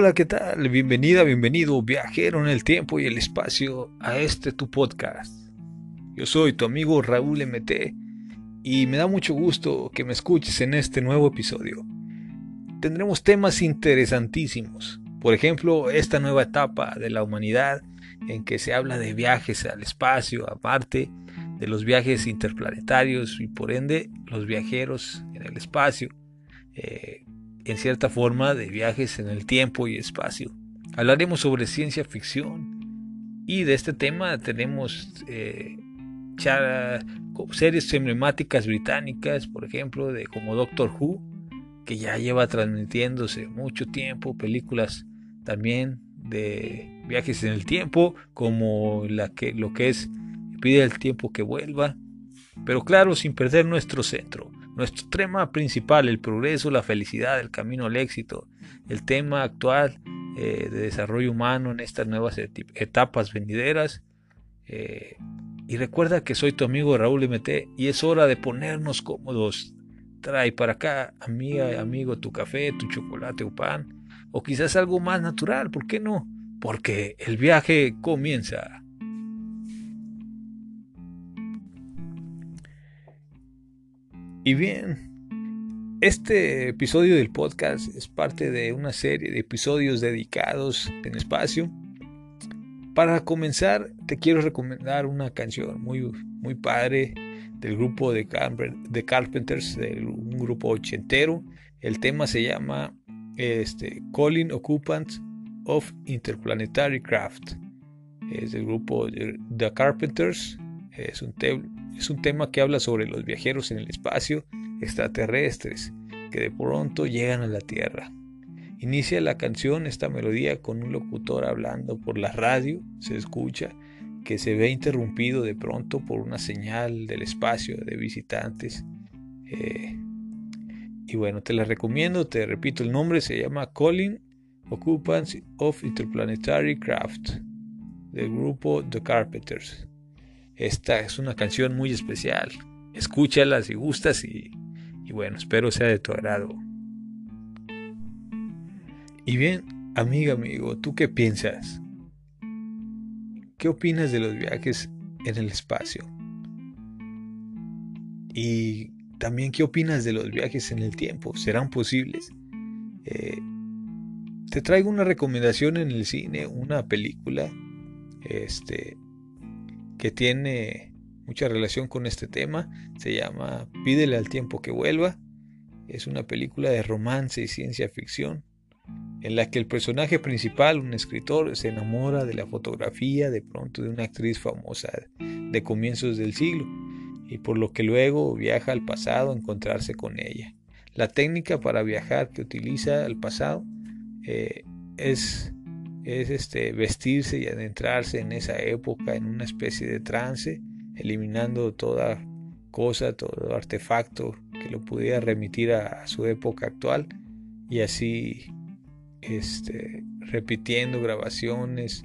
Hola, ¿qué tal? Bienvenida, bienvenido, viajero en el tiempo y el espacio, a este tu podcast. Yo soy tu amigo Raúl MT y me da mucho gusto que me escuches en este nuevo episodio. Tendremos temas interesantísimos, por ejemplo, esta nueva etapa de la humanidad en que se habla de viajes al espacio, a Marte, de los viajes interplanetarios y por ende los viajeros en el espacio. Eh, en cierta forma de viajes en el tiempo y espacio. Hablaremos sobre ciencia ficción y de este tema tenemos eh, series emblemáticas británicas, por ejemplo, de como Doctor Who, que ya lleva transmitiéndose mucho tiempo, películas también de viajes en el tiempo, como la que, lo que es Pide el tiempo que vuelva, pero claro, sin perder nuestro centro, nuestro tema principal, el progreso, la felicidad, el camino al éxito, el tema actual eh, de desarrollo humano en estas nuevas etapas venideras. Eh, y recuerda que soy tu amigo Raúl MT y es hora de ponernos cómodos. Trae para acá, amiga, amigo, tu café, tu chocolate o pan, o quizás algo más natural, ¿por qué no? Porque el viaje comienza. Y bien, este episodio del podcast es parte de una serie de episodios dedicados en espacio. Para comenzar, te quiero recomendar una canción muy, muy padre del grupo de, Carpenters, de un grupo ochentero. El tema se llama este, Calling Occupants of Interplanetary Craft. Es del grupo The Carpenters. Es un, es un tema que habla sobre los viajeros en el espacio extraterrestres que de pronto llegan a la Tierra. Inicia la canción esta melodía con un locutor hablando por la radio, se escucha que se ve interrumpido de pronto por una señal del espacio de visitantes. Eh, y bueno, te la recomiendo, te repito el nombre, se llama Calling Occupants of Interplanetary Craft del grupo The Carpenters. Esta es una canción muy especial. Escúchala si gustas y, bueno, espero sea de tu agrado. Y bien, amiga, amigo, ¿tú qué piensas? ¿Qué opinas de los viajes en el espacio? Y también, ¿qué opinas de los viajes en el tiempo? ¿Serán posibles? Eh, te traigo una recomendación en el cine, una película este, que tiene mucha relación con este tema. Se llama Pídele al tiempo que vuelva. Es una película de romance y ciencia ficción en la que el personaje principal, un escritor, se enamora de la fotografía de pronto de una actriz famosa de comienzos del siglo y por lo que luego viaja al pasado a encontrarse con ella. La técnica para viajar que utiliza al pasado eh, es es este, vestirse y adentrarse en esa época en una especie de trance, eliminando toda cosa, todo artefacto que lo pudiera remitir a, su época actual y así este, repitiendo grabaciones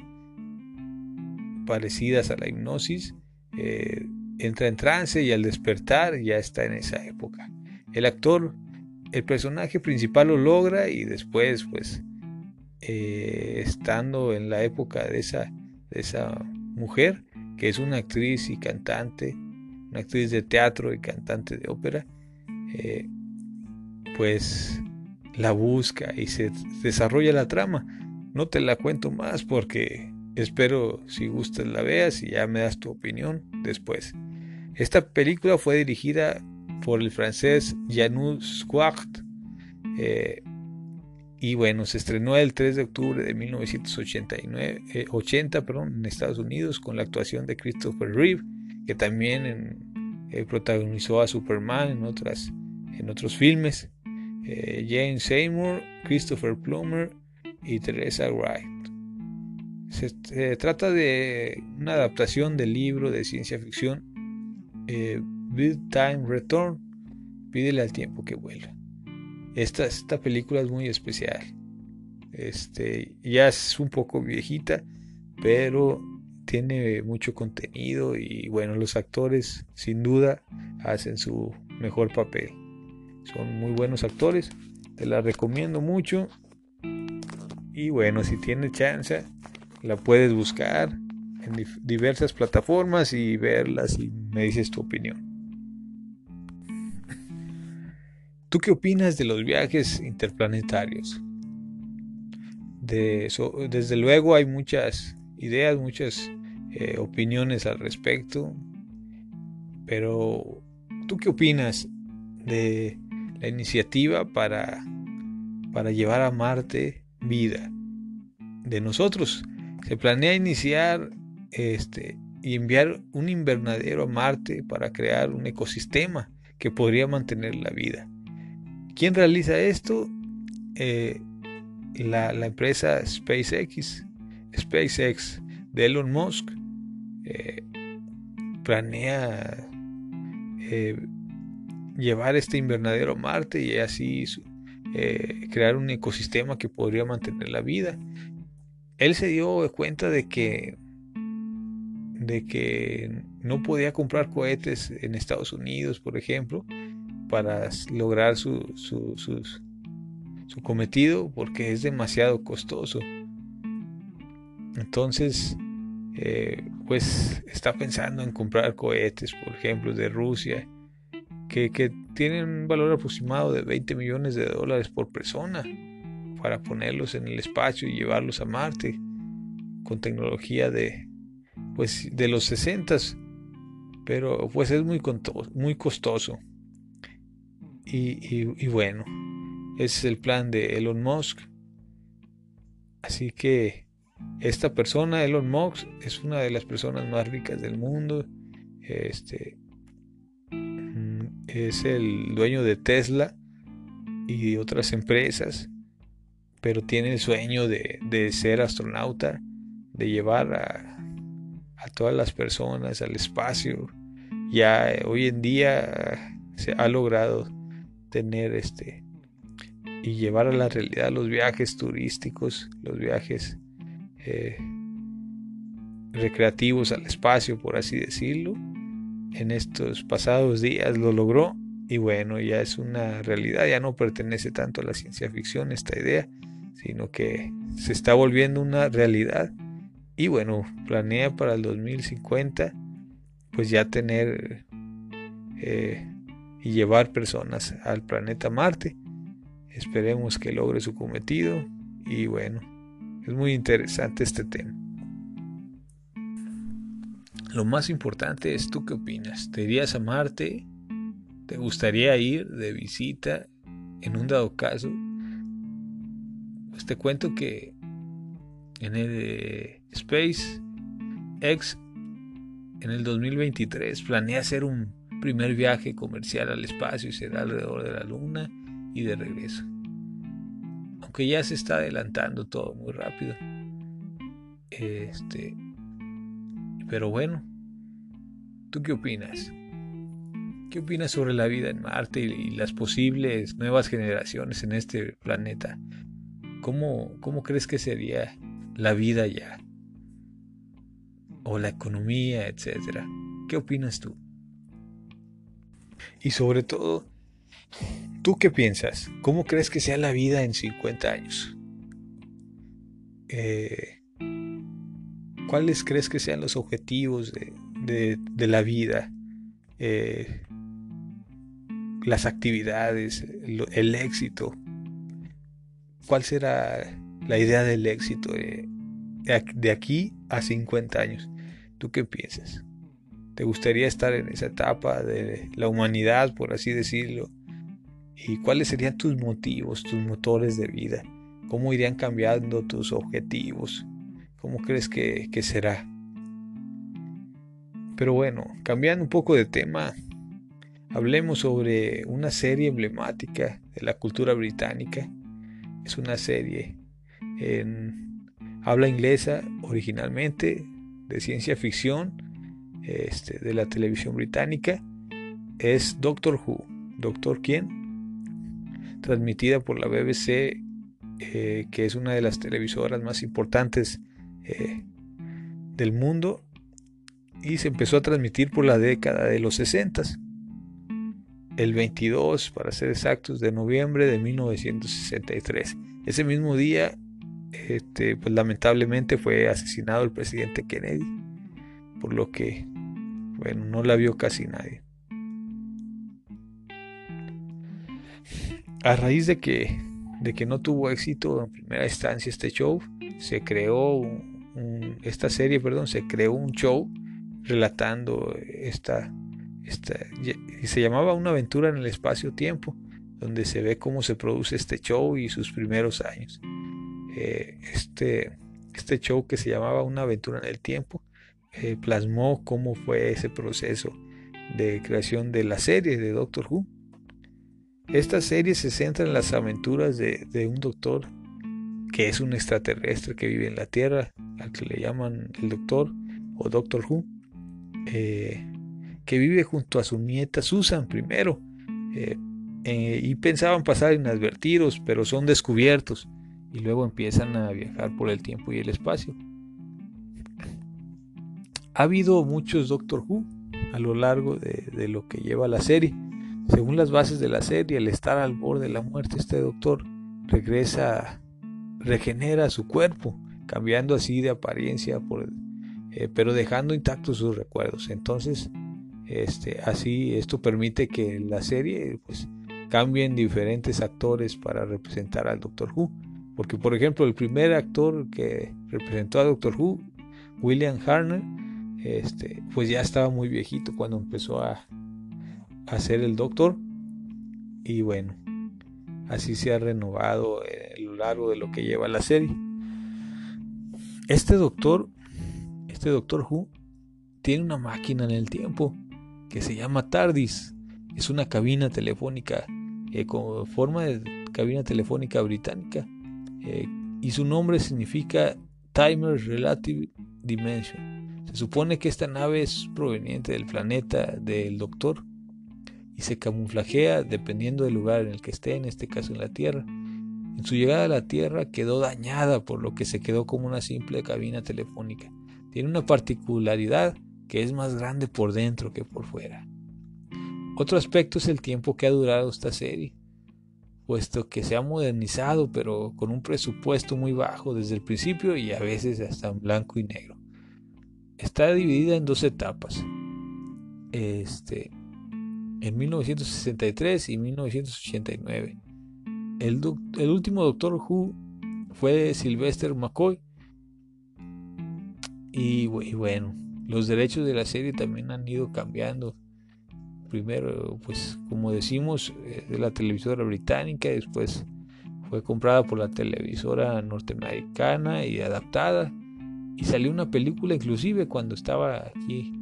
parecidas a la hipnosis, eh, entra en trance y al despertar ya está en esa época. El actor, el personaje principal lo logra y después pues eh, estando en la época de esa, de esa mujer, que es una actriz y cantante, una actriz de teatro y cantante de ópera, eh, pues la busca y se desarrolla la trama. No te la cuento más porque espero si gustas la veas y ya me das tu opinión después. Esta película fue dirigida por el francés Janus Quart, eh, y bueno, se estrenó el 3 de octubre de 1989, 80 eh, perdón, en Estados Unidos con la actuación de Christopher Reeve, que también eh, protagonizó a Superman en, otras, en otros filmes. Eh, Jane Seymour, Christopher Plummer y Teresa Wright. Se, trata de una adaptación del libro de ciencia ficción Bid Time Return, Pídele al tiempo que vuelva. Esta, esta película es muy especial. Este, ya es un poco viejita, pero tiene mucho contenido y bueno, los actores sin duda hacen su mejor papel. Son muy buenos actores, te la recomiendo mucho. Y bueno, si tiene chance, la puedes buscar en diversas plataformas y verlas y me dices tu opinión. ¿Tú qué opinas de los viajes interplanetarios? desde luego hay muchas ideas, muchas eh, opiniones al respecto, pero ¿tú qué opinas de la iniciativa para, para llevar a Marte vida? De nosotros se planea iniciar este, y enviar un invernadero a Marte para crear un ecosistema que podría mantener la vida. ¿Quién realiza esto? Eh, la, empresa SpaceX, SpaceX de Elon Musk, eh, planea eh, llevar este invernadero a Marte y así crear un ecosistema que podría mantener la vida. Él se dio cuenta de que de que no podía comprar cohetes en Estados Unidos, por ejemplo, para lograr su, su, cometido porque es demasiado costoso. Entonces, eh, pues está pensando en comprar cohetes, por ejemplo, de Rusia, que, que, tienen un valor aproximado de 20 millones de dólares por persona para ponerlos en el espacio y llevarlos a Marte con tecnología de, pues, de los 60, pero pues es muy, muy costoso. Y, bueno, ese es el plan de Elon Musk. Así que esta persona, Elon Musk, es una de las personas más ricas del mundo. Este mm, es el dueño de Tesla y de otras empresas, pero tiene el sueño de, de ser astronauta, de llevar a, a, todas las personas al espacio. Ya hoy en día se ha logrado tener este y llevar a la realidad los viajes turísticos, los viajes eh, recreativos al espacio, por así decirlo. En estos pasados días lo logró y bueno, ya es una realidad, ya no pertenece tanto a la ciencia ficción esta idea, sino que se está volviendo una realidad y bueno, planea para el 2050 pues ya tener eh, y llevar personas al planeta Marte. Esperemos que logre su cometido y bueno, es muy interesante este tema. Lo más importante es tú qué opinas. ¿Te irías a Marte? ¿Te gustaría ir de visita en un dado caso? Pues te cuento que en el eh, Space X en el 2023 planea hacer un primer viaje comercial al espacio y será alrededor de la Luna y de regreso. Aunque ya se está adelantando todo muy rápido. Este, pero bueno, ¿tú qué opinas? ¿Qué opinas sobre la vida en Marte y, las posibles nuevas generaciones en este planeta? ¿Cómo, ¿Cómo crees que sería la vida ya? O la economía, etcétera. ¿Qué opinas tú? Y sobre todo, ¿tú qué piensas? ¿Cómo crees que sea la vida en 50 años? Eh, ¿Cuáles crees que sean los objetivos de, la vida? Eh, las actividades, el, éxito. ¿Cuál será la idea del éxito de, de aquí a 50 años? ¿Tú qué piensas? ¿Te gustaría estar en esa etapa de la humanidad, por así decirlo? ¿Y cuáles serían tus motivos, tus motores de vida? ¿Cómo irían cambiando tus objetivos? ¿Cómo crees que, será? Pero bueno, cambiando un poco de tema, hablemos sobre una serie emblemática de la cultura británica. Es una serie en habla inglesa originalmente, de ciencia ficción, este, de la televisión británica es Doctor Who. ¿Doctor quién? Transmitida por la BBC, eh, que es una de las televisoras más importantes eh, del mundo, y se empezó a transmitir por la década de los 60. El 22, para ser exactos, de noviembre de 1963. Ese mismo día este, pues lamentablemente fue asesinado el presidente Kennedy, por lo que, bueno, no la vio casi nadie. A raíz de que, de que no tuvo éxito en primera instancia este show, se creó esta serie, perdón, se creó un show relatando esta, esta, y se llamaba Una aventura en el espacio-tiempo, donde se ve cómo se produce este show y sus primeros años. Eh, este, este show que se llamaba Una aventura en el tiempo eh, plasmó cómo fue ese proceso de creación de la serie de Doctor Who. Esta serie se centra en las aventuras de, un doctor que es un extraterrestre que vive en la Tierra, al que le llaman el doctor o Doctor Who, eh, que vive junto a su nieta Susan primero, y pensaban pasar inadvertidos, pero son descubiertos y luego empiezan a viajar por el tiempo y el espacio. Ha habido muchos Doctor Who a lo largo de, lo que lleva la serie. Según las bases de la serie, al estar al borde de la muerte, este doctor regresa, regenera su cuerpo, cambiando así de apariencia, eh, pero dejando intactos sus recuerdos. Entonces, este, así esto permite que la serie pues, cambien diferentes actores para representar al Doctor Who. Porque, por ejemplo, el primer actor que representó a Doctor Who, William Harner, este, pues ya estaba muy viejito cuando empezó a, a ser el Doctor. Y bueno, así se ha renovado a lo largo de lo que lleva la serie. Este Doctor, este Doctor Who, tiene una máquina en el tiempo que se llama TARDIS. Es una cabina telefónica eh, con forma de cabina telefónica británica eh, y su nombre significa Timer Relative Dimension. Se supone que esta nave es proveniente del planeta del Doctor y se camuflajea dependiendo del lugar en el que esté, en este caso en la Tierra. En su llegada a la Tierra quedó dañada por lo que se quedó como una simple cabina telefónica. Tiene una particularidad que es más grande por dentro que por fuera. Otro aspecto es el tiempo que ha durado esta serie puesto que se ha modernizado, pero con un presupuesto muy bajo desde el principio y a veces hasta en blanco y negro. Está dividida en dos etapas. Este, en 1963 y 1989. El, el último Doctor Who fue Sylvester McCoy. y bueno, los derechos de la serie también han ido cambiando primero, pues como decimos, eh, de la televisora británica, después fue comprada por la televisora norteamericana y adaptada. Y salió una película inclusive cuando estaba aquí,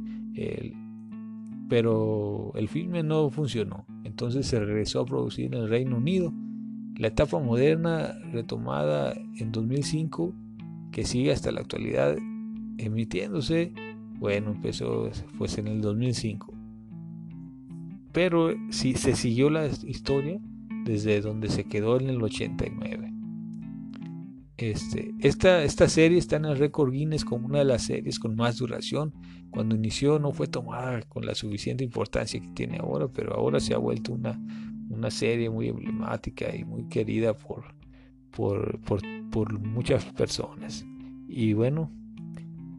pero el filme no funcionó. Entonces se regresó a producir en el Reino Unido. La etapa moderna retomada en 2005, que sigue hasta la actualidad emitiéndose, bueno, empezó pues en el 2005 pero sí se siguió la historia desde donde se quedó en el 89. Este, esta, esta serie está en el récord Guinness como una de las series con más duración. Cuando inició no fue tomada con la suficiente importancia que tiene ahora, pero ahora se ha vuelto una, una serie muy emblemática y muy querida por, por, por muchas personas. Y bueno,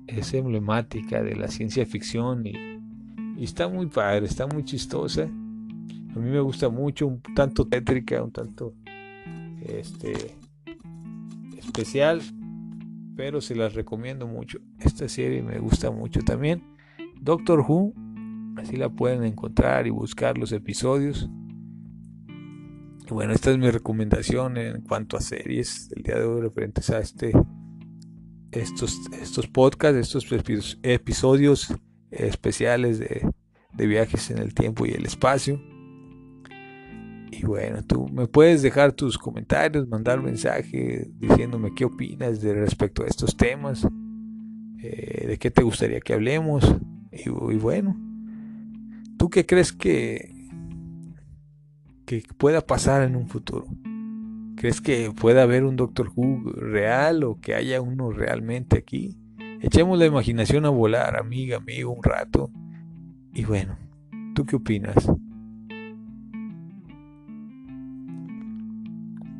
es emblemática de la ciencia ficción y y está muy padre, está muy chistosa. A mí me gusta mucho, un tanto tétrica, un tanto este especial, pero se las recomiendo mucho. Esta serie me gusta mucho también. Doctor Who, así la pueden encontrar y buscar los episodios. Y bueno, esta es mi recomendación en cuanto a series del día de hoy referentes a este estos estos podcasts, estos episodios especiales de, viajes en el tiempo y el espacio. Y bueno, tú me puedes dejar tus comentarios, mandar mensaje diciéndome qué opinas de respecto a estos temas, eh, de qué te gustaría que hablemos. Y, bueno, ¿tú qué crees que, que pueda pasar en un futuro? ¿Crees que pueda haber un Doctor Who real o que haya uno realmente aquí? Echemos la imaginación a volar, amiga, amigo, un rato. Y bueno, ¿tú qué opinas?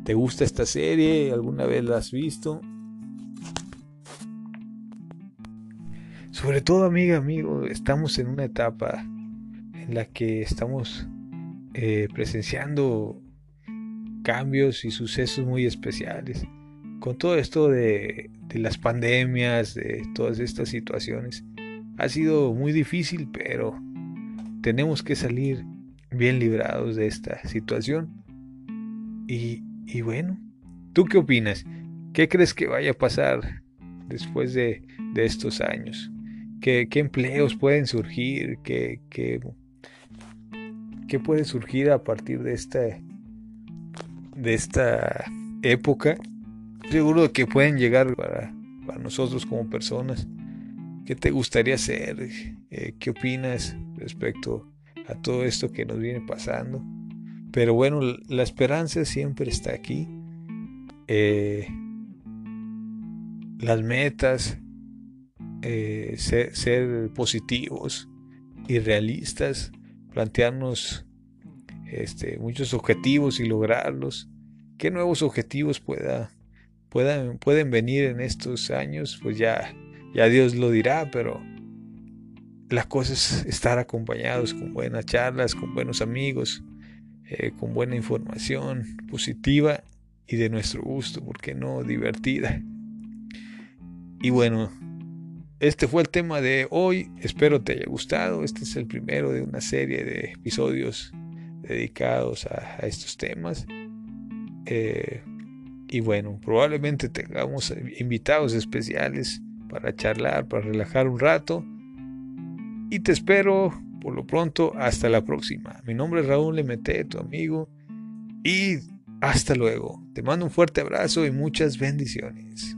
¿Te gusta esta serie? ¿Alguna vez la has visto? Sobre todo, amiga, amigo, estamos en una etapa en la que estamos eh, presenciando cambios y sucesos muy especiales. Con todo esto de, de las pandemias, de todas estas situaciones, ha sido muy difícil, pero tenemos que salir bien librados de esta situación. Y y bueno, ¿tú qué opinas? ¿Qué crees que vaya a pasar después de, de estos años? ¿Qué, ¿Qué, empleos pueden surgir? ¿Qué, qué, qué puede surgir a partir de esta, de esta época? Seguro que pueden llegar para, para nosotros como personas. ¿Qué te gustaría hacer? Eh, ¿Qué opinas respecto a todo esto que nos viene pasando? Pero bueno, la esperanza siempre está aquí. Eh, las metas, eh, ser, positivos y realistas, plantearnos este, muchos objetivos y lograrlos. ¿Qué nuevos objetivos pueda, pueden venir en estos años? Pues ya ya Dios lo dirá, pero la cosa es estar acompañados con buenas charlas, con buenos amigos, eh, con buena información positiva y de nuestro gusto, porque no divertida. Y bueno, este fue el tema de hoy. Espero te haya gustado. Este es el primero de una serie de episodios dedicados a, estos temas. Eh, y bueno, probablemente tengamos invitados especiales para charlar, para relajar un rato. Y te espero por lo pronto hasta la próxima. Mi nombre es Raúl Lemete, tu amigo. Y hasta luego. Te mando un fuerte abrazo y muchas bendiciones.